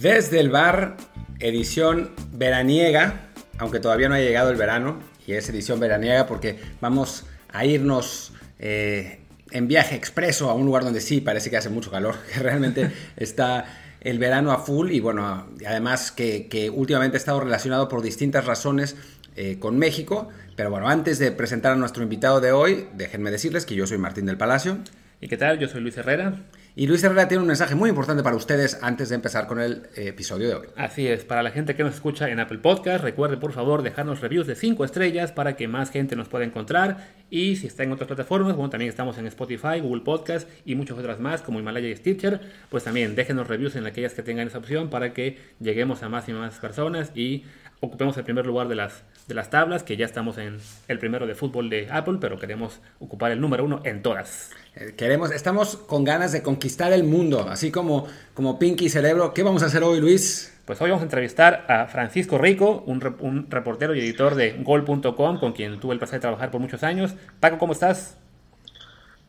Desde el bar, edición veraniega, aunque todavía no ha llegado el verano, y es edición veraniega porque vamos a irnos eh, en viaje expreso a un lugar donde sí parece que hace mucho calor, que realmente está el verano a full y bueno, además que, últimamente ha estado relacionado por distintas razones eh, con México. Pero bueno, antes de presentar a nuestro invitado de hoy, déjenme decirles que yo soy Martín del Palacio. ¿Y qué tal? Yo soy Luis Herrera. Y Luis Herrera tiene un mensaje muy importante para ustedes antes de empezar con el eh, episodio de hoy. Así es, para la gente que nos escucha en Apple Podcast, recuerde por favor dejarnos reviews de 5 estrellas para que más gente nos pueda encontrar. Y si está en otras plataformas, bueno, también estamos en Spotify, Google Podcast y muchas otras más como Himalaya y Stitcher, pues también déjenos reviews en aquellas que tengan esa opción para que lleguemos a más y más personas y ocupemos el primer lugar de las, de las tablas, que ya estamos en el primero de fútbol de Apple, pero queremos ocupar el número uno en todas. Eh, queremos, estamos con ganas de conquistar el mundo, así como, como Pinky Cerebro. ¿Qué vamos a hacer hoy, Luis? Pues hoy vamos a entrevistar a Francisco Rico, un, un reportero y editor de Gol.com, con quien tuve el placer de trabajar por muchos años. Paco, ¿cómo estás?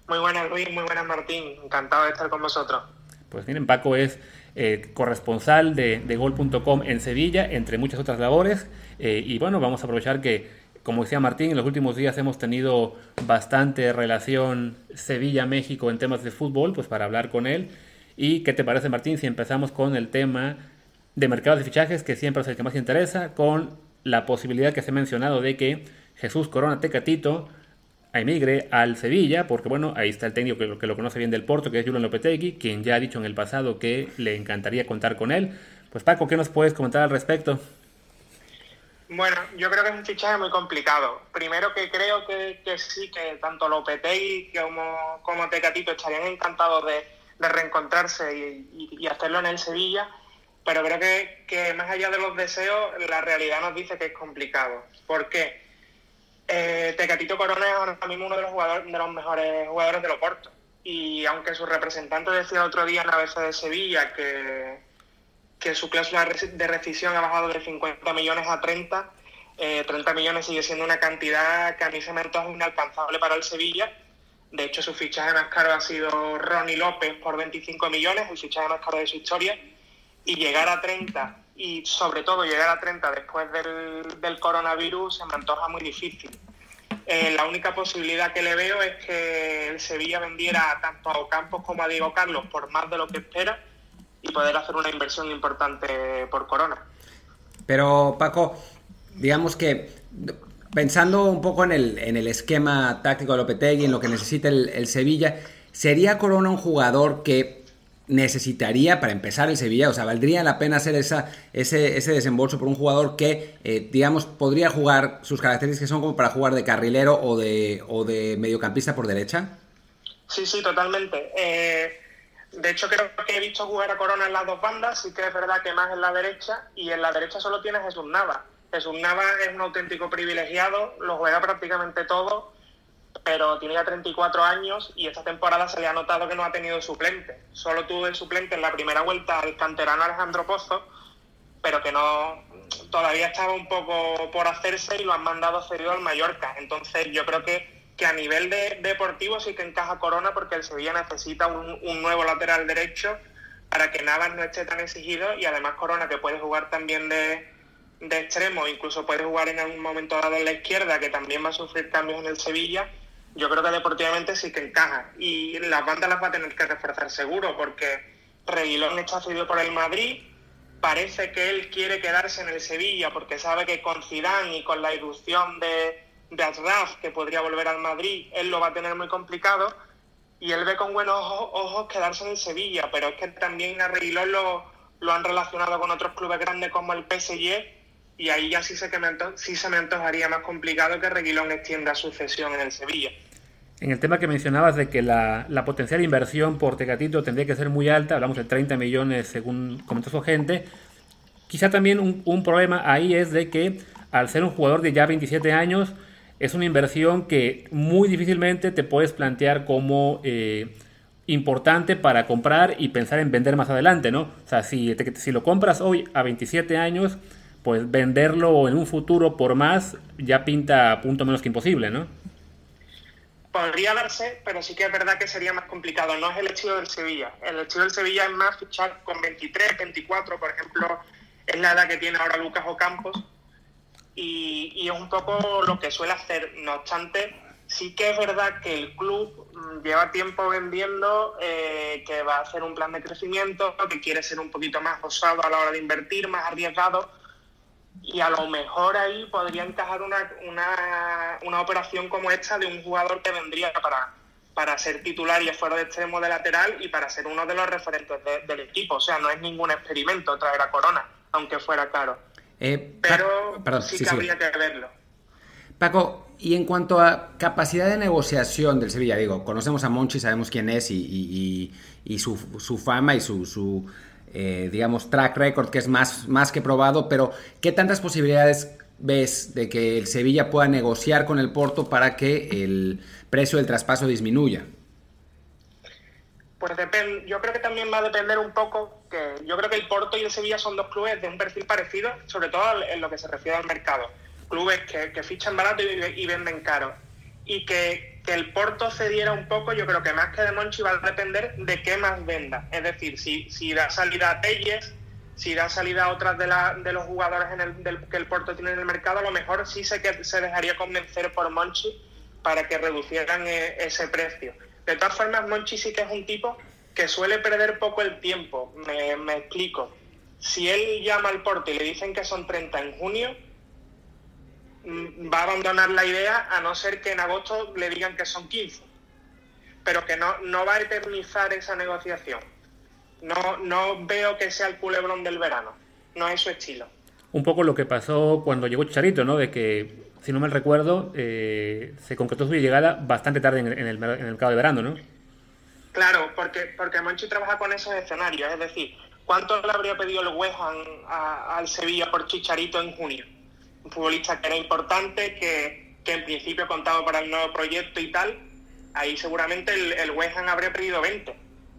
Muy buenas, Luis, muy buenas, Martín. Encantado de estar con vosotros. Pues miren, Paco es eh, corresponsal de, de Gol.com en Sevilla, entre muchas otras labores. Eh, y bueno, vamos a aprovechar que como decía Martín, en los últimos días hemos tenido bastante relación Sevilla-México en temas de fútbol, pues para hablar con él. ¿Y qué te parece, Martín, si empezamos con el tema de mercados de fichajes, que siempre es el que más interesa, con la posibilidad que se ha mencionado de que Jesús Corona Tecatito emigre al Sevilla, porque bueno, ahí está el técnico que lo, que lo conoce bien del Porto, que es Julian Lopetegui, quien ya ha dicho en el pasado que le encantaría contar con él. Pues Paco, ¿qué nos puedes comentar al respecto? Bueno, yo creo que es un fichaje muy complicado. Primero que creo que, sí, que tanto Lopetegui como, como Tecatito estarían encantados de, reencontrarse y, hacerlo en el Sevilla, pero creo que, más allá de los deseos, la realidad nos dice que es complicado. ¿Por qué? Eh, Tecatito Corona es ahora mismo uno de los jugadores de los mejores jugadores de Loporto. Y aunque su representante decía otro día en la BC de Sevilla que, que su cláusula de rescisión ha bajado de 50 millones a 30. 30 eh, millones sigue siendo una cantidad que a mí se me antoja inalcanzable para el Sevilla. De hecho, su fichaje más caro ha sido Ronnie López por 25 millones, el fichaje más caro de su historia. Y llegar a 30, y sobre todo llegar a 30 después del, del coronavirus, se me antoja muy difícil. Eh, la única posibilidad que le veo es que el Sevilla vendiera tanto a Ocampos como a Diego Carlos por más de lo que espera y poder hacer una inversión importante por Corona. Pero Paco, digamos que pensando un poco en el, en el esquema táctico de Lopetegui, en lo que necesita el, Sevilla, ¿sería Corona un jugador que necesitaría para empezar el Sevilla? O sea, ¿valdría la pena hacer esa, ese, ese desembolso por un jugador que, eh, digamos, podría jugar, sus características son como para jugar de carrilero o de, o de mediocampista por derecha? Sí, sí, totalmente. Eh, de hecho, creo que he visto jugar a Corona en las dos bandas, sí que es verdad que más en la derecha, y en la derecha solo tiene Jesús Nava. Jesús Nava es un auténtico privilegiado, lo juega prácticamente todo, pero tiene ya 34 años y esta temporada se le ha notado que no ha tenido suplente. Solo tuvo el suplente en la primera vuelta al canterano Alejandro Pozo, pero que no todavía estaba un poco por hacerse y lo han mandado cedido al Mallorca. Entonces yo creo que que a nivel de, deportivo sí que encaja Corona porque el Sevilla necesita un, nuevo lateral derecho para que Navas no esté tan exigido y además Corona que puede jugar también de, de extremo, incluso puede jugar en algún momento dado en la izquierda, que también va a sufrir cambios en el Sevilla, yo creo que deportivamente sí que encaja. Y las bandas las va a tener que reforzar seguro, porque Reguilón está cedido por el Madrid, parece que él quiere quedarse en el Sevilla porque sabe que con Zidane y con la irrupción de, de Asraf, que podría volver al Madrid, él lo va a tener muy complicado y él ve con buenos ojos, quedarse en el Sevilla, pero es que también a Reguilón lo, lo han relacionado con otros clubes grandes como el PSG y ahí ya sí, sé que me sí se me antojaría más complicado que Reguilón extienda su cesión en el Sevilla. En el tema que mencionabas de que la, potencial inversión por Tecatito tendría que ser muy alta, hablamos de 30 millones según comentó su gente, quizá también un, problema ahí es de que al ser un jugador de ya 27 años, es una inversión que muy difícilmente te puedes plantear como eh, importante para comprar y pensar en vender más adelante, ¿no? O sea, si, si lo compras hoy a 27 años, pues venderlo en un futuro por más ya pinta punto menos que imposible, ¿no? Podría darse, pero sí que es verdad que sería más complicado. No es el estilo del Sevilla. El estilo del Sevilla es más fichar con 23, 24, por ejemplo, es la edad que tiene ahora Lucas Ocampos. Y, y es un poco lo que suele hacer. No obstante, sí que es verdad que el club mm, lleva tiempo vendiendo eh, que va a hacer un plan de crecimiento, que quiere ser un poquito más osado a la hora de invertir, más arriesgado y a lo mejor ahí podría encajar una, una, una operación como esta de un jugador que vendría para, para ser titular y fuera de extremo de lateral y para ser uno de los referentes del equipo. O sea, no es ningún experimento traer a Corona, aunque fuera caro. Eh, Pero sí que habría que verlo. Paco, y en cuanto a capacidad de negociación del Sevilla, digo, conocemos a Monchi, sabemos quién es y, y, y su, su, fama y su, su eh, digamos, track record que es más, más que probado, pero ¿qué tantas posibilidades ves de que el Sevilla pueda negociar con el Porto para que el precio del traspaso disminuya? Pues depende, yo creo que también va a depender un poco, que yo creo que el Porto y el Sevilla son dos clubes de un perfil parecido, sobre todo en lo que se refiere al mercado. Clubes que, fichan barato y, y venden caro. Y que que el Porto cediera un poco, yo creo que más que de Monchi va a depender de qué más venda. Es decir, si, si da salida a Telles, si da salida a otras de, la, de los jugadores en el, del, que el Porto tiene en el mercado, a lo mejor sí se, que, se dejaría convencer por Monchi para que reducieran eh, ese precio. De todas formas, Monchi sí que es un tipo que suele perder poco el tiempo. Me, me explico. Si él llama al Porto y le dicen que son 30 en junio, va a abandonar la idea a no ser que en agosto le digan que son 15. Pero que no, no va a eternizar esa negociación. No, no veo que sea el culebrón del verano. No es su estilo. Un poco lo que pasó cuando llegó Charito, ¿no? De que, si no me recuerdo, eh, se concretó su llegada bastante tarde en, el, mercado de verano, ¿no? Claro, porque, porque Monchi trabaja con esos escenarios. Es decir, ¿cuánto le habría pedido el West al Sevilla por Chicharito en junio? Un futbolista que era importante, que, en principio contaba para el nuevo proyecto y tal, ahí seguramente el, el West Ham habría pedido 20.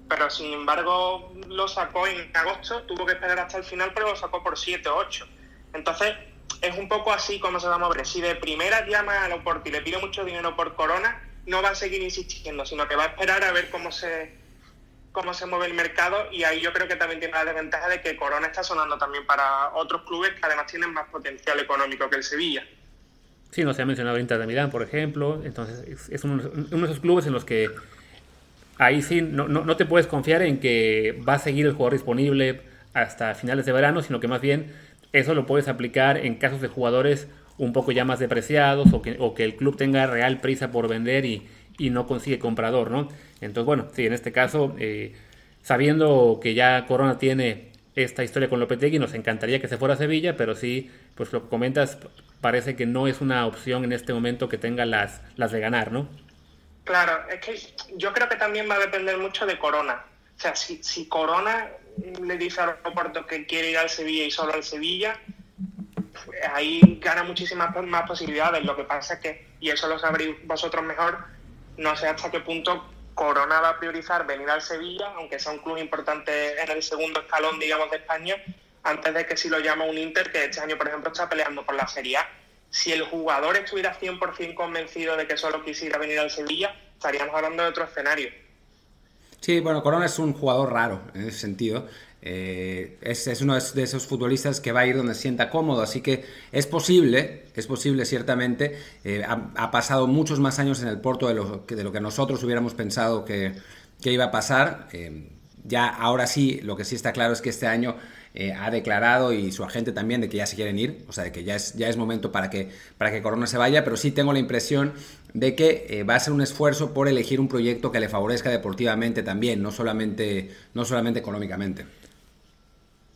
Pero sin embargo lo sacó en agosto, tuvo que esperar hasta el final, pero lo sacó por 7 o 8. Entonces es un poco así como se va a mover. Si de primera llama a Loporto y le pide mucho dinero por Corona, no va a seguir insistiendo, sino que va a esperar a ver cómo se, cómo se mueve el mercado y ahí yo creo que también tiene la desventaja de que Corona está sonando también para otros clubes que además tienen más potencial económico que el Sevilla. Sí, no se ha mencionado Inter de Milán, por ejemplo, entonces es uno, de esos clubes en los que ahí sí no, no, te puedes confiar en que va a seguir el jugador disponible hasta finales de verano, sino que más bien eso lo puedes aplicar en casos de jugadores un poco ya más depreciados o que, o que el club tenga real prisa por vender y, y no consigue comprador, ¿no? Entonces, bueno, sí, en este caso, eh, sabiendo que ya Corona tiene esta historia con Lopetegui, nos encantaría que se fuera a Sevilla, pero sí, pues lo que comentas parece que no es una opción en este momento que tenga las, las de ganar, ¿no? Claro, es que yo creo que también va a depender mucho de Corona. O sea, si, si Corona le dice al aeropuerto que quiere ir al Sevilla y solo al Sevilla, pues ahí gana muchísimas más posibilidades. Lo que pasa es que, y eso lo sabréis vosotros mejor, no sé hasta qué punto Corona va a priorizar venir al Sevilla, aunque sea un club importante en el segundo escalón, digamos, de España, antes de que si lo llama un Inter, que este año, por ejemplo, está peleando por la Serie A. Si el jugador estuviera 100% convencido de que solo quisiera venir al Sevilla, estaríamos hablando de otro escenario. Sí, bueno, Corona es un jugador raro en ese sentido. Eh, es, uno de esos futbolistas que va a ir donde sienta cómodo, así que es posible, es posible ciertamente. Eh, ha, pasado muchos más años en el Porto de lo, de lo que nosotros hubiéramos pensado que, iba a pasar. Eh, ya ahora sí, lo que sí está claro es que este año ha declarado y su agente también de que ya se quieren ir, o sea, de que ya es, ya es momento para que, para que Corona se vaya, pero sí tengo la impresión de que va a ser un esfuerzo por elegir un proyecto que le favorezca deportivamente también, no solamente, no solamente económicamente.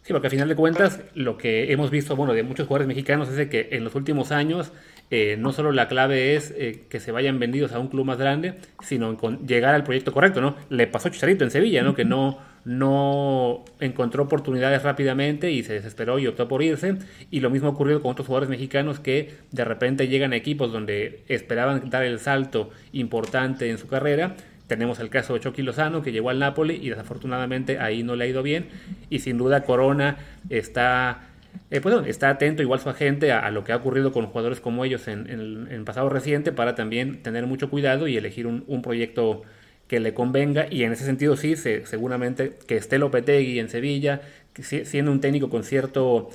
Sí, porque al final de cuentas lo que hemos visto, bueno, de muchos jugadores mexicanos es de que en los últimos años eh, no solo la clave es eh, que se vayan vendidos a un club más grande, sino con llegar al proyecto correcto, ¿no? Le pasó a Chicharito en Sevilla, ¿no? Que no, no encontró oportunidades rápidamente y se desesperó y optó por irse. Y lo mismo ha ocurrido con otros jugadores mexicanos que de repente llegan a equipos donde esperaban dar el salto importante en su carrera tenemos el caso de Chucky Lozano, que llegó al Napoli y desafortunadamente ahí no le ha ido bien. Y sin duda Corona está eh, pues está atento igual su agente a, lo que ha ocurrido con jugadores como ellos en, el pasado reciente para también tener mucho cuidado y elegir un, proyecto que le convenga y en ese sentido sí, seguramente que esté Lopetegui en Sevilla, siendo un técnico con cierto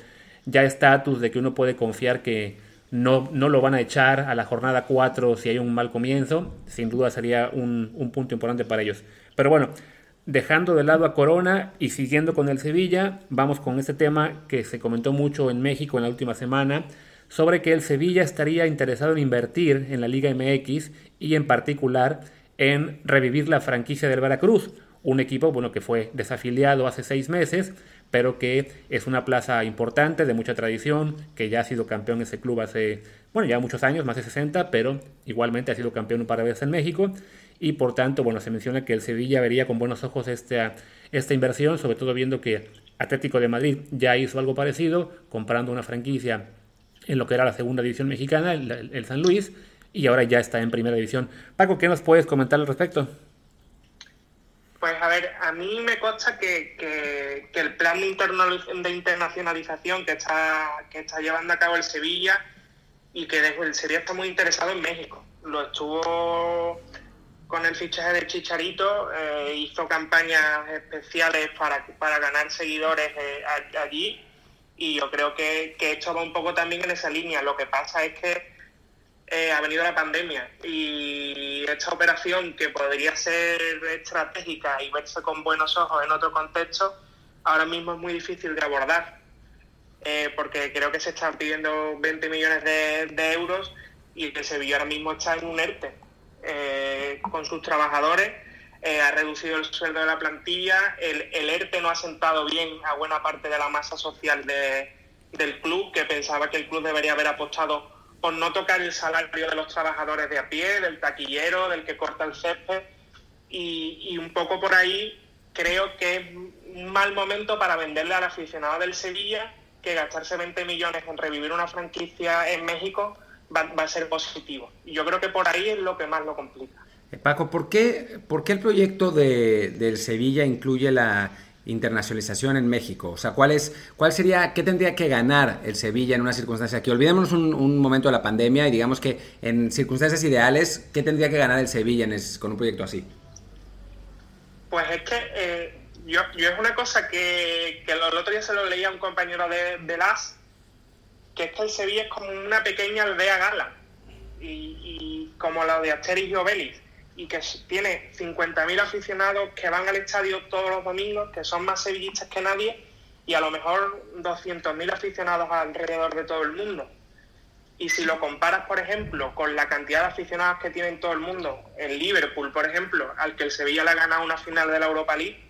ya estatus de que uno puede confiar que no, no lo van a echar a la jornada 4 si hay un mal comienzo, sin duda sería un, un punto importante para ellos. Pero bueno, dejando de lado a Corona y siguiendo con el Sevilla, vamos con este tema que se comentó mucho en México en la última semana, sobre que el Sevilla estaría interesado en invertir en la Liga MX y en particular en revivir la franquicia del Veracruz, un equipo bueno, que fue desafiliado hace seis meses, pero que es una plaza importante, de mucha tradición, que ya ha sido campeón ese club hace, bueno, ya muchos años, más de 60, pero igualmente ha sido campeón un par de veces en México y por tanto, bueno, se menciona que el Sevilla vería con buenos ojos esta, esta inversión, sobre todo viendo que Atlético de Madrid ya hizo algo parecido, comprando una franquicia en lo que era la segunda división mexicana, el, San Luis, y ahora ya está en primera división. Paco, ¿qué nos puedes comentar al respecto? Pues a ver, a mí me consta que, que, el plan de, internacionalización que está, que está llevando a cabo el Sevilla y que el Sevilla está muy interesado en México. Lo estuvo con el fichaje de Chicharito, eh, hizo campañas especiales para, para ganar seguidores eh, allí y yo creo que, que, esto va un poco también en esa línea. Lo que pasa es que eh, ha venido la pandemia y esta operación que podría ser estratégica y verse con buenos ojos en otro contexto, ahora mismo es muy difícil de abordar. porque creo que se están pidiendo 20 millones de, euros y el Sevilla ahora mismo está en un ERTE eh, con sus trabajadores, eh, ha reducido el sueldo de la plantilla, el, el, ERTE no ha sentado bien a buena parte de la masa social del club, que pensaba que el club debería haber apostado por no tocar el salario de los trabajadores de a pie, del taquillero, del que corta el césped, y, y un poco por ahí creo que es un mal momento para venderle al aficionado del Sevilla que gastarse 20 millones en revivir una franquicia en México va, a ser positivo. Y yo creo que por ahí es lo que más lo complica. Eh, Paco, ¿por qué, por qué el proyecto de, del Sevilla incluye la internacionalización en México? O sea, ¿cuál, es, ¿cuál sería, qué tendría que ganar el Sevilla en una circunstancia aquí? Olvidémonos un, momento de la pandemia y digamos que en circunstancias ideales, ¿qué tendría que ganar el Sevilla en con un proyecto así? Pues es que eh, yo, yo, es una cosa que, que el otro día se lo leía a un compañero de, de LAS que es que el Sevilla es como una pequeña aldea gala, y, como la de Asterix y Obelix, y que tiene 50.000 aficionados que van al estadio todos los domingos, que son más sevillistas que nadie, y a lo mejor 200.000 aficionados alrededor de todo el mundo. Y si lo comparas, por ejemplo, con la cantidad de aficionados que tiene en todo el mundo, en Liverpool, por ejemplo, al que el Sevilla le ha ganado una final de la Europa League,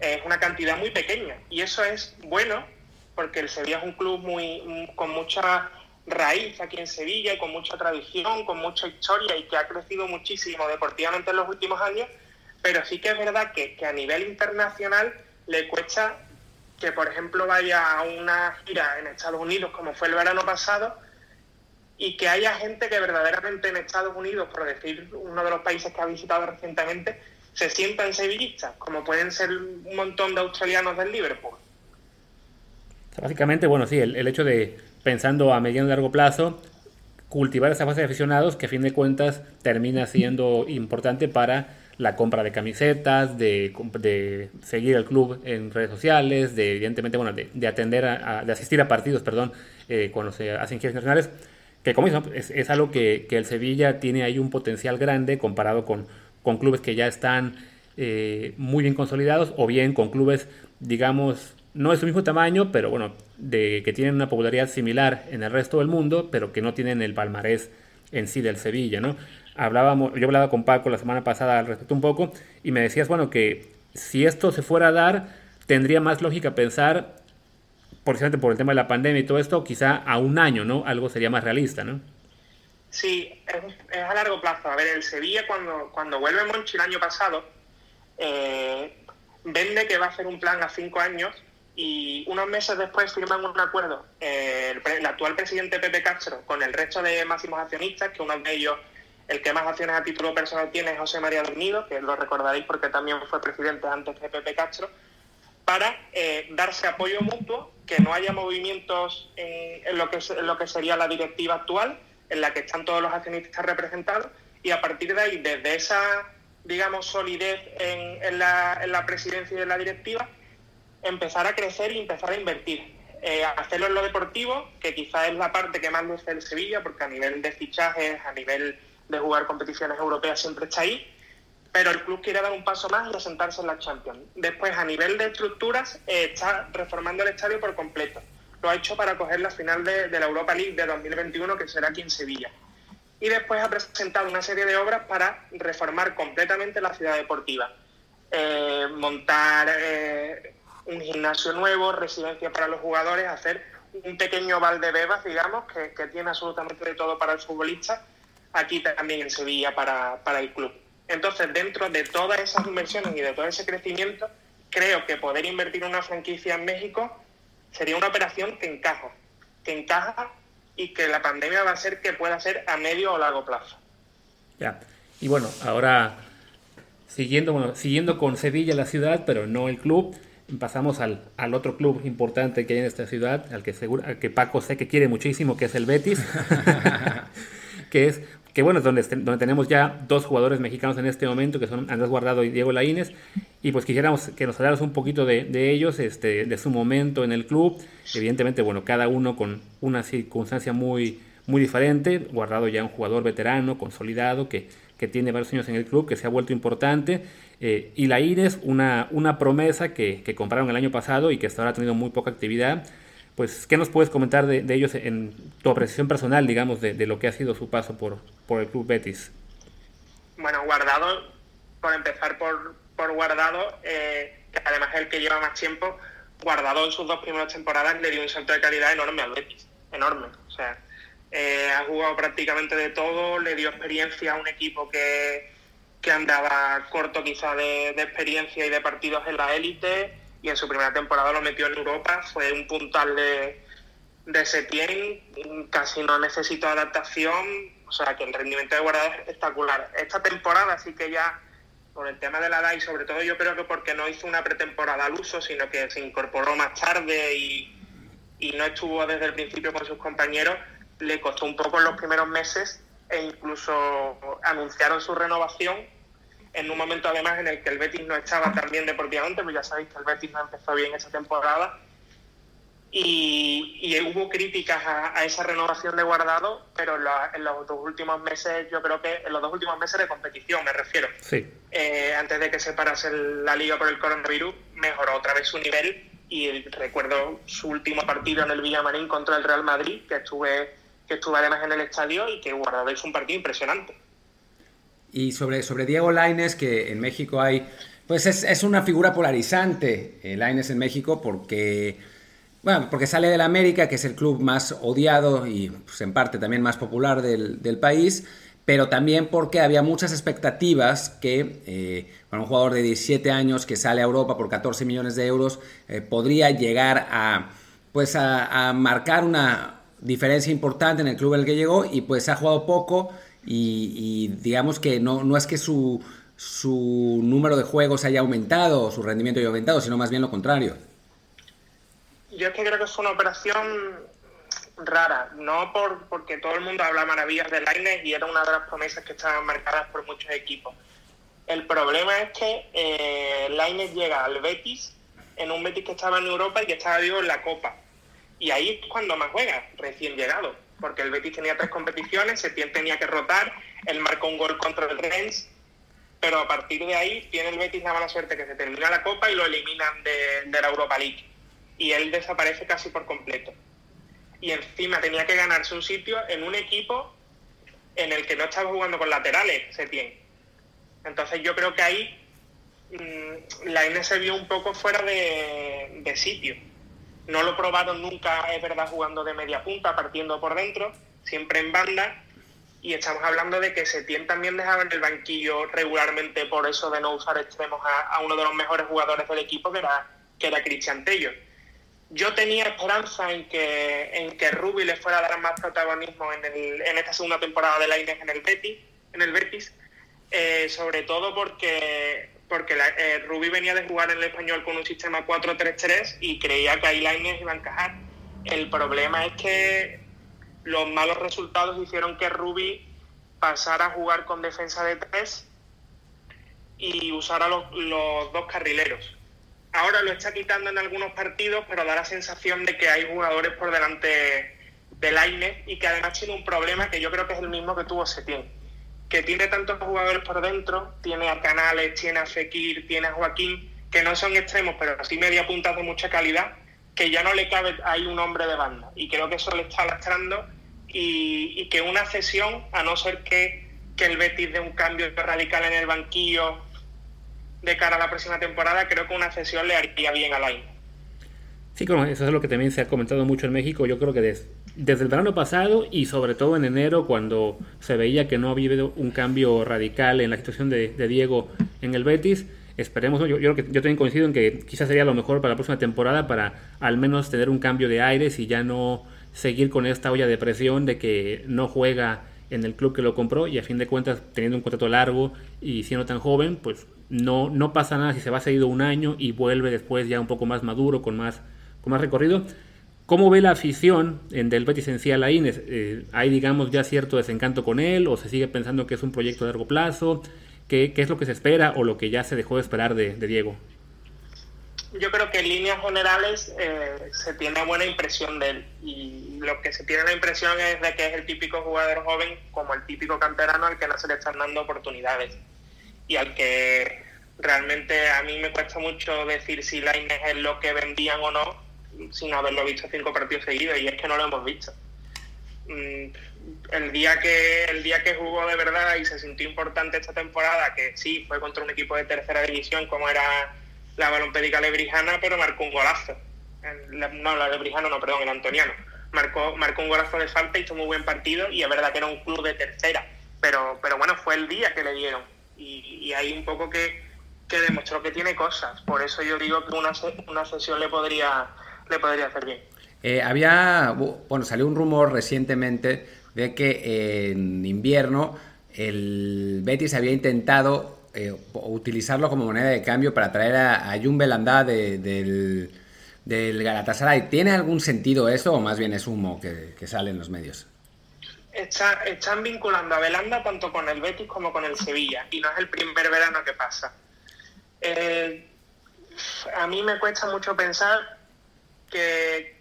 es una cantidad muy pequeña. Y eso es bueno porque el Sevilla es un club muy con mucha raíz aquí en Sevilla y con mucha tradición, con mucha historia y que ha crecido muchísimo deportivamente en los últimos años, pero sí que es verdad que, a nivel internacional le cuesta que, por ejemplo, vaya a una gira en Estados Unidos como fue el verano pasado y que haya gente que verdaderamente en Estados Unidos, por decir uno de los países que ha visitado recientemente, se sientan sevillistas, como pueden ser un montón de australianos del Liverpool. Básicamente, bueno, sí, el, hecho de, pensando a mediano y largo plazo, cultivar esa base de aficionados que a fin de cuentas termina siendo importante para la compra de camisetas, de, de seguir al club en redes sociales, de evidentemente, bueno, de, atender de asistir a partidos, perdón, eh, cuando se hacen giras nacionales, que como es, es algo que, el Sevilla tiene ahí un potencial grande comparado con, con clubes que ya están eh, muy bien consolidados o bien con clubes, digamos, no es su mismo tamaño, pero bueno, de que tienen una popularidad similar en el resto del mundo, pero que no tienen el palmarés en sí del Sevilla, ¿no? Hablábamos, yo hablaba con Paco la semana pasada al respecto un poco y me decías, bueno, que si esto se fuera a dar, tendría más lógica pensar, precisamente por el tema de la pandemia y todo esto, quizá a un año, ¿no? Algo sería más realista, ¿no? Sí, es, a largo plazo. A ver, el Sevilla cuando, cuando vuelve Monchi el año pasado, eh, vende que va a hacer un plan a cinco años y unos meses después firman un acuerdo eh, el, actual presidente Pepe Castro con el resto de máximos accionistas, que uno de ellos, el que más acciones a título personal tiene es José María del Nido, que lo recordaréis porque también fue presidente antes de Pepe Castro, para eh, darse apoyo mutuo, que no haya movimientos en, lo que, lo que sería la directiva actual, en la que están todos los accionistas representados, y a partir de ahí, desde esa, digamos, solidez en, en, la, en la presidencia y en la directiva, empezar a crecer y empezar a invertir. Eh, hacerlo en lo deportivo, que quizás es la parte que más luce el Sevilla, porque a nivel de fichajes, a nivel de jugar competiciones europeas siempre está ahí, pero el club quiere dar un paso más y asentarse en la Champions. Después, a nivel de estructuras, eh, está reformando el estadio por completo. Lo ha hecho para coger la final de, la Europa League de 2021, que será aquí en Sevilla. Y después ha presentado una serie de obras para reformar completamente la ciudad deportiva. Eh, montar un gimnasio nuevo, residencia para los jugadores, hacer un pequeño Valdebebas, digamos, que, tiene absolutamente de todo para el futbolista, aquí también en Sevilla para, el club. Entonces, dentro de todas esas inversiones y de todo ese crecimiento, creo que poder invertir en una franquicia en México sería una operación que encaja, que encaja y que la pandemia va a ser que pueda ser a medio o largo plazo. Ya, y bueno, ahora siguiendo, bueno, siguiendo con Sevilla la ciudad, pero no el club, pasamos al, al, otro club importante que hay en esta ciudad, al que, seguro, que Paco sé que quiere muchísimo, que es el Betis, que es que bueno, donde, donde tenemos ya dos jugadores mexicanos en este momento, que son Andrés Guardado y Diego Laínez, y pues quisiéramos que nos hablaras un poquito de, de, ellos, este, de su momento en el club, evidentemente, bueno, cada uno con una circunstancia muy, muy diferente, Guardado ya un jugador veterano, consolidado, que, que tiene varios años en el club, que se ha vuelto importante, eh, y la IRES, una, una promesa que, que, compraron el año pasado y que hasta ahora ha tenido muy poca actividad. Pues, ¿qué nos puedes comentar de, ellos en tu apreciación personal, digamos, de, lo que ha sido su paso por, por el Club Betis? Bueno, Guardado, por empezar por, por Guardado, eh, que además es el que lleva más tiempo, Guardado en sus dos primeras temporadas le dio un salto de calidad enorme al Betis, enorme. O sea, eh, ha jugado prácticamente de todo, le dio experiencia a un equipo que, que andaba corto quizá de, experiencia y de partidos en la élite y en su primera temporada lo metió en Europa, fue un puntal de, de Setién, casi no necesitó adaptación, o sea que el rendimiento de Guardado es espectacular. Esta temporada sí que ya, por el tema de la y sobre todo yo creo que porque no hizo una pretemporada al uso, sino que se incorporó más tarde y, y no estuvo desde el principio con sus compañeros, le costó un poco en los primeros meses e incluso anunciaron su renovación en un momento además en el que el Betis no estaba tan bien deportivamente, pues ya sabéis que el Betis no empezó bien esa temporada. Y, hubo críticas a, esa renovación de guardado, pero en, los dos últimos meses, yo creo que en los dos últimos meses de competición, me refiero, sí. Eh, antes de que se parase la liga por el coronavirus, mejoró otra vez su nivel. Y recuerdo su último partido en el Villamarín contra el Real Madrid, que estuve, que estuve además en el estadio y que guardado hizo un partido impresionante. Y sobre, sobre Diego Laines, que en México hay, pues es, es una figura polarizante, eh, Laines en México, porque, bueno, porque sale del América, que es el club más odiado y pues, en parte también más popular del, del país, pero también porque había muchas expectativas que eh, un jugador de 17 años que sale a Europa por 14 millones de euros eh, podría llegar a, pues a marcar una diferencia importante en el club al que llegó y pues ha jugado poco y, digamos que no, no es que su, su número de juegos haya aumentado su rendimiento haya aumentado, sino más bien lo contrario. Yo es que creo que fue una operación rara, no por, porque todo el mundo habla maravillas de Lainez y era una de las promesas que estaban marcadas por muchos equipos. El problema es que eh, Lainez llega al Betis, en un Betis que estaba en Europa y que estaba vivo en la Copa. Y ahí es cuando más juega, recién llegado porque el Betis tenía tres competiciones, Setién tenía que rotar, él marcó un gol contra el Rennes, pero a partir de ahí tiene el Betis la mala suerte que se termina la Copa y lo eliminan de, la Europa League. Y él desaparece casi por completo. Y encima tenía que ganarse un sitio en un equipo en el que no estaba jugando con laterales, Setién. Entonces yo creo que ahí mm, la N se vio un poco fuera de sitio no lo he probado nunca, es verdad, jugando de media punta, partiendo por dentro, siempre en banda. Y estamos hablando de que Setién también dejaba en el banquillo regularmente por eso de no usar extremos a, uno de los mejores jugadores del equipo, que era, que era Cristian Tello. Yo tenía esperanza en que, en que Rubi le fuera a dar más protagonismo en, el, en esta segunda temporada de la INES en el Betis, en el Betis eh, sobre todo porque porque la, eh, Rubi venía de jugar en el español con un sistema 4-3-3 y creía que ahí Lainez iba a encajar. El problema es que los malos resultados hicieron que Rubi pasara a jugar con defensa de 3 y usara los, los dos carrileros. Ahora lo está quitando en algunos partidos, pero da la sensación de que hay jugadores por delante de Lainez y que además tiene un problema que yo creo que es el mismo que tuvo Setién que tiene tantos jugadores por dentro, tiene a Canales, tiene a Fekir, tiene a Joaquín, que no son extremos, pero sí media punta de mucha calidad, que ya no le cabe ahí un hombre de banda. Y creo que eso le está lastrando y, que una cesión, a no ser que, que el Betis dé un cambio radical en el banquillo de cara a la próxima temporada, creo que una cesión le haría bien a Lain. Sí, eso es lo que también se ha comentado mucho en México. Yo creo que desde, desde el verano pasado y sobre todo en enero, cuando se veía que no había habido un cambio radical en la situación de, Diego en el Betis, esperemos, yo, yo, yo también coincido en que quizás sería lo mejor para la próxima temporada para al menos tener un cambio de aires y ya no seguir con esta olla de presión de que no juega en el club que lo compró y a fin de cuentas teniendo un contrato largo y siendo tan joven, pues no, no pasa nada si se va seguido un año y vuelve después ya un poco más maduro, con más más recorrido. ¿Cómo ve la afición en del Betis en sí a eh, ¿Hay, digamos, ya cierto desencanto con él o se sigue pensando que es un proyecto de largo plazo? ¿Qué, es lo que se espera o lo que ya se dejó de esperar de, Diego? Yo creo que en líneas generales eh, se tiene buena impresión de él y lo que se tiene la impresión es de que es el típico jugador joven como el típico canterano al que no se le están dando oportunidades y al que realmente a mí me cuesta mucho decir si Lainez es lo que vendían o no sin haberlo visto cinco partidos seguidos y es que no lo hemos visto. Mm, el día que el día que jugó de verdad y se sintió importante esta temporada, que sí fue contra un equipo de tercera división como era la balompédica lebrijana, pero marcó un golazo. No, la lebrijana no, perdón, el antoniano. Marcó, marcó un golazo de falta, hizo muy buen partido y es verdad que era un club de tercera, pero, pero bueno, fue el día que le dieron. Y, y ahí un poco que, que demostró que tiene cosas. Por eso yo digo que una, una sesión le podría le podría hacer bien. Eh, había, bueno, salió un rumor recientemente de que en invierno el Betis había intentado eh, utilizarlo como moneda de cambio para traer a, a Jun Belanda del, del Galatasaray. ¿Tiene algún sentido eso o más bien es humo que, sale en los medios? están vinculando a Belanda tanto con el Betis como con el Sevilla y no es el primer verano que pasa. Eh, a mí me cuesta mucho pensar que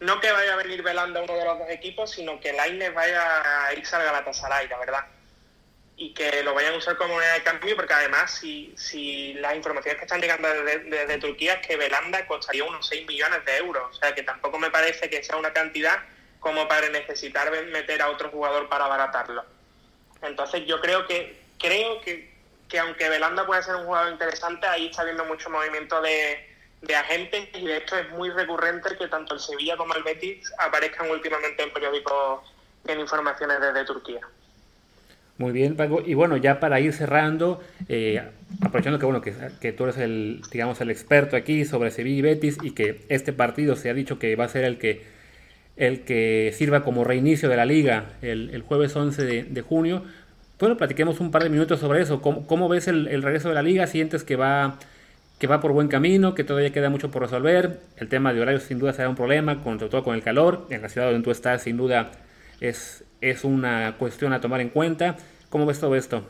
no que vaya a venir velando uno de los dos equipos, sino que Lainez vaya a irse al Galatasaray, la verdad. Y que lo vayan a usar como moneda de cambio, porque además, si, si las informaciones que están llegando desde, Turquía es que Belanda costaría unos 6 millones de euros. O sea, que tampoco me parece que sea una cantidad como para necesitar meter a otro jugador para abaratarlo. Entonces, yo creo que creo que, que aunque Belanda puede ser un jugador interesante, ahí está habiendo mucho movimiento de, de agentes y de hecho es muy recurrente que tanto el Sevilla como el Betis aparezcan últimamente en periódicos en informaciones desde Turquía. Muy bien, Paco. Y bueno, ya para ir cerrando, eh, aprovechando que bueno que, tú eres el digamos el experto aquí sobre Sevilla y Betis y que este partido se ha dicho que va a ser el que el que sirva como reinicio de la liga el, jueves 11 de, junio. Bueno, platiquemos un par de minutos sobre eso. ¿Cómo, cómo ves el, el regreso de la liga? ¿Sientes que va que va por buen camino, que todavía queda mucho por resolver. El tema de horarios sin duda será un problema, sobre todo con el calor. En la ciudad donde tú estás, sin duda, es, es una cuestión a tomar en cuenta. ¿Cómo ves todo esto?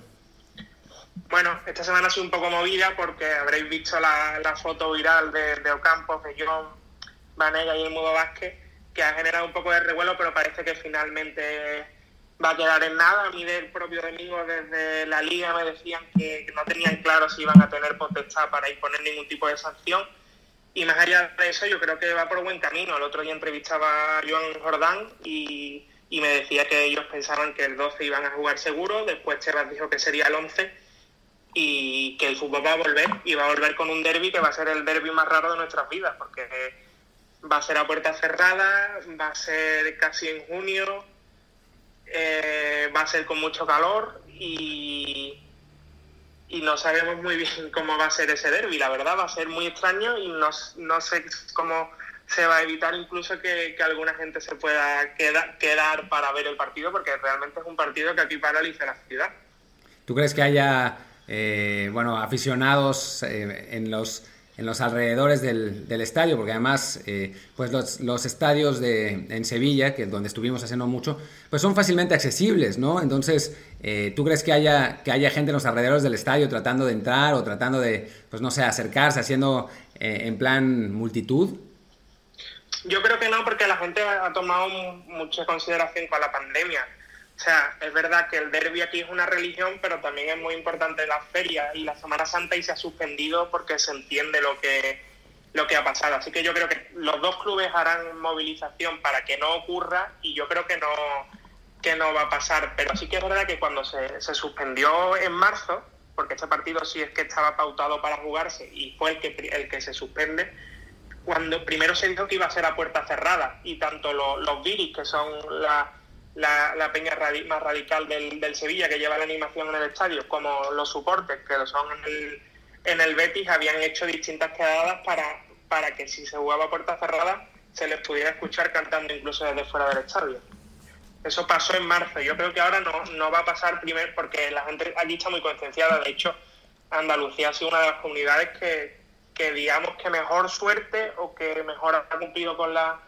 Bueno, esta semana ha sido un poco movida porque habréis visto la, la foto viral de, de Ocampos, de John Vanega y el Mudo Vázquez, que ha generado un poco de revuelo, pero parece que finalmente va a quedar en nada. A mí del propio domingo desde la liga me decían que, no tenían claro si iban a tener potestad para imponer ningún tipo de sanción. Y más allá de eso, yo creo que va por buen camino. El otro día entrevistaba a Joan Jordán y, me decía que ellos pensaban que el 12 iban a jugar seguro, después Chevas dijo que sería el 11 y que el fútbol va a volver y va a volver con un derby que va a ser el derby más raro de nuestras vidas porque va a ser a puerta cerrada, va a ser casi en junio, eh, va a ser con mucho calor y, y no sabemos muy bien cómo va a ser ese derby. La verdad va a ser muy extraño y no, no sé cómo se va a evitar incluso que, alguna gente se pueda quedar para ver el partido porque realmente es un partido que aquí paraliza la ciudad. ¿Tú crees que haya bueno, aficionados en los en los alrededores del, estadio, porque además eh, pues los, estadios de, en Sevilla, que es donde estuvimos haciendo mucho, pues son fácilmente accesibles, ¿no? Entonces, eh, ¿tú crees que haya, que haya gente en los alrededores del estadio tratando de entrar o tratando de, pues no sé, acercarse, haciendo eh, en plan multitud? Yo creo que no, porque la gente ha tomado mucha consideración con la pandemia. O sea, es verdad que el derby aquí es una religión, pero también es muy importante la feria y la Semana Santa y se ha suspendido porque se entiende lo que, lo que ha pasado. Así que yo creo que los dos clubes harán movilización para que no ocurra y yo creo que no, que no va a pasar. Pero sí que es verdad que cuando se, se suspendió en marzo, porque este partido sí es que estaba pautado para jugarse y fue el que, el que se suspende, cuando primero se dijo que iba a ser a puerta cerrada y tanto los, viris, que son la la, peña más radical del, del, Sevilla que lleva la animación en el estadio, como los soportes que son en el, en el Betis, habían hecho distintas quedadas para, para que si se jugaba a puerta cerrada se les pudiera escuchar cantando incluso desde fuera del estadio. Eso pasó en marzo. Yo creo que ahora no, no va a pasar primero porque la gente allí está muy concienciada. De hecho, Andalucía ha sido una de las comunidades que, que digamos que mejor suerte o que mejor ha cumplido con la,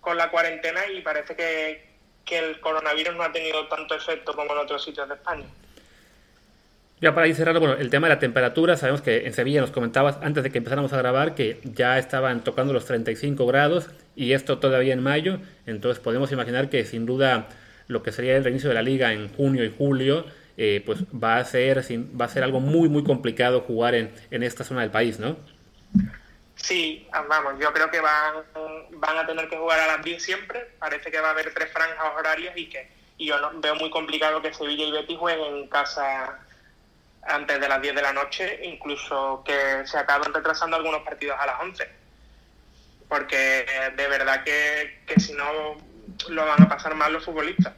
con la cuarentena y parece que, que el coronavirus no ha tenido tanto efecto como en otros sitios de España. Ya para ir cerrando, bueno, el tema de la temperatura, sabemos que en Sevilla nos comentabas antes de que empezáramos a grabar que ya estaban tocando los 35 grados y esto todavía en mayo, entonces podemos imaginar que sin duda lo que sería el reinicio de la liga en junio y julio, eh, pues va a ser va a ser algo muy muy complicado jugar en, en esta zona del país, ¿no? Sí, vamos, yo creo que van, van a tener que jugar a las 10 siempre. Parece que va a haber tres franjas horarias y que y yo no, veo muy complicado que Sevilla y Betis jueguen en casa antes de las 10 de la noche, incluso que se acaben retrasando algunos partidos a las 11. Porque de verdad que, que si no lo van a pasar mal los futbolistas.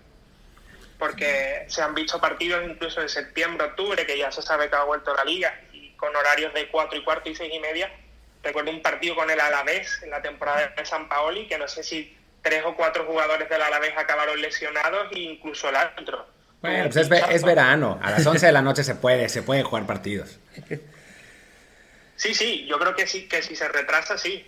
Porque se han visto partidos incluso en septiembre, octubre, que ya se sabe que ha vuelto la liga, y con horarios de 4 y cuarto y 6 y media, Recuerdo un partido con el Alavés en la temporada de San Paoli, que no sé si tres o cuatro jugadores del Alavés acabaron lesionados e incluso el árbitro. Bueno, pues es, verano, a las 11 de la noche se puede, se pueden jugar partidos. Sí, sí, yo creo que sí, que si se retrasa, sí.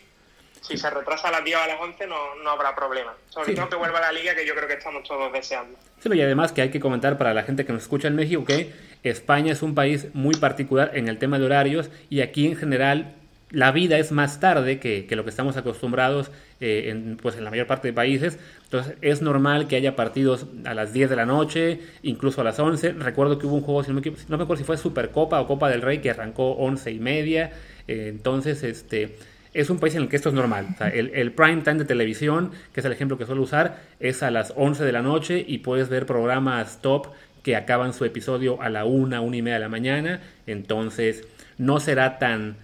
Si se retrasa a las 10 o a las 11 no, no habrá problema. Sobre todo que vuelva a la liga, que yo creo que estamos todos deseando. Sí, y además que hay que comentar para la gente que nos escucha en México que España es un país muy particular en el tema de horarios y aquí en general la vida es más tarde que, lo que estamos acostumbrados eh, en, pues en la mayor parte de países. Entonces es normal que haya partidos a las 10 de la noche, incluso a las 11. Recuerdo que hubo un juego, no, me, acuerdo si fue Supercopa o Copa del Rey, que arrancó 11 y media. Eh, entonces, este, es un país en el que esto es normal. el, el, prime time de televisión, que es el ejemplo que suelo usar, es a las 11 de la noche y puedes ver programas top que acaban su episodio a la 1, 1 y media de la mañana. Entonces no será tan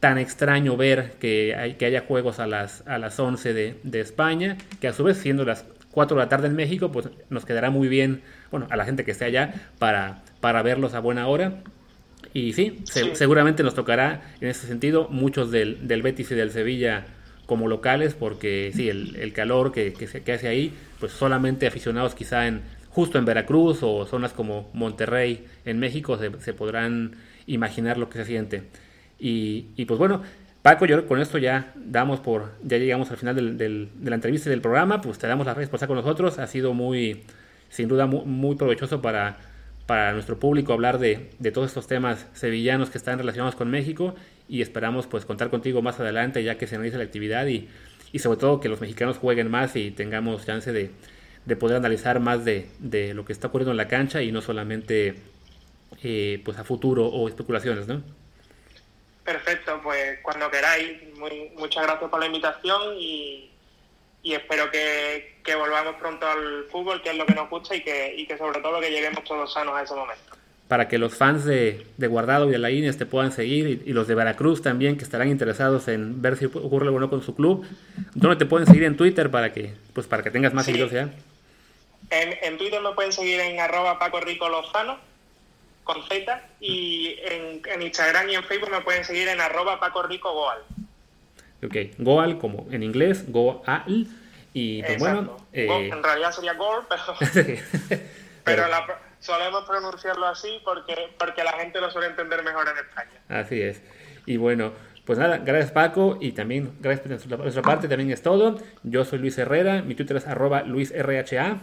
tan extraño ver que, hay, que haya juegos a las, a las 11 de, España, que a su vez siendo las 4 de la tarde en México, pues nos quedará muy bien, bueno, a la gente que esté allá para, para verlos a buena hora. Y sí, seguramente nos tocará en ese sentido muchos del, del, Betis y del Sevilla como locales, porque sí, el, calor que, que, se, que hace ahí, pues solamente aficionados quizá en justo en Veracruz o zonas como Monterrey en México se, se podrán imaginar lo que se siente. Y, pues bueno, Paco, yo con esto ya damos por, ya llegamos al final del, de la entrevista y del programa, pues te damos la respuesta con nosotros. Ha sido muy, sin duda, muy, provechoso para, nuestro público hablar de, todos estos temas sevillanos que están relacionados con México y esperamos pues contar contigo más adelante ya que se analice la actividad y, y sobre todo que los mexicanos jueguen más y tengamos chance de, de poder analizar más de, de, lo que está ocurriendo en la cancha y no solamente eh, pues a futuro o especulaciones, ¿no? Perfecto, pues cuando queráis. Muy, muchas gracias por la invitación y, espero que, volvamos pronto al fútbol, que es lo que nos gusta y que, y que sobre todo que lleguemos todos sanos a ese momento. Para que los fans de, Guardado y de la Inés te puedan seguir y, los de Veracruz también que estarán interesados en ver si ocurre algo con su club. ¿Dónde te pueden seguir en Twitter para que pues para que tengas más seguidores ya? En, en Twitter me pueden seguir en arroba Paco Rico Lozano con Z y en, Instagram y en Facebook me pueden seguir en arroba Paco Rico Goal. Ok, Goal como en inglés, Goal. Y pues bueno. Eh, en realidad sería Goal, pero, pero, solemos pronunciarlo así porque, porque la gente lo suele entender mejor en España. Así es. Y bueno, pues nada, gracias Paco y también gracias por nuestra parte, también es todo. Yo soy Luis Herrera, mi Twitter es arroba luisrha.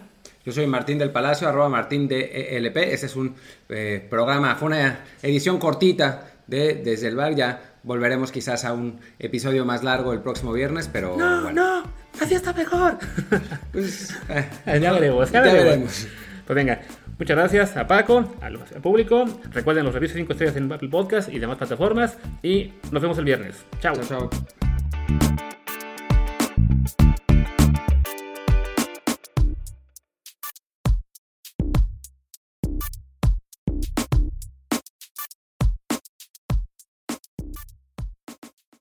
Yo soy Martín del Palacio, arroba Martín de ELP. Este es un eh, programa, fue una edición cortita de Desde el Bar. Ya volveremos quizás a un episodio más largo el próximo viernes, pero no, bueno. no, así está mejor. Pues, eh, ya veremos, ya, veremos. Pues venga, muchas gracias a Paco, al, público. Recuerden los servicios 5 estrellas en Apple Podcast y demás plataformas. Y nos vemos el viernes. Chao. Chao, chao.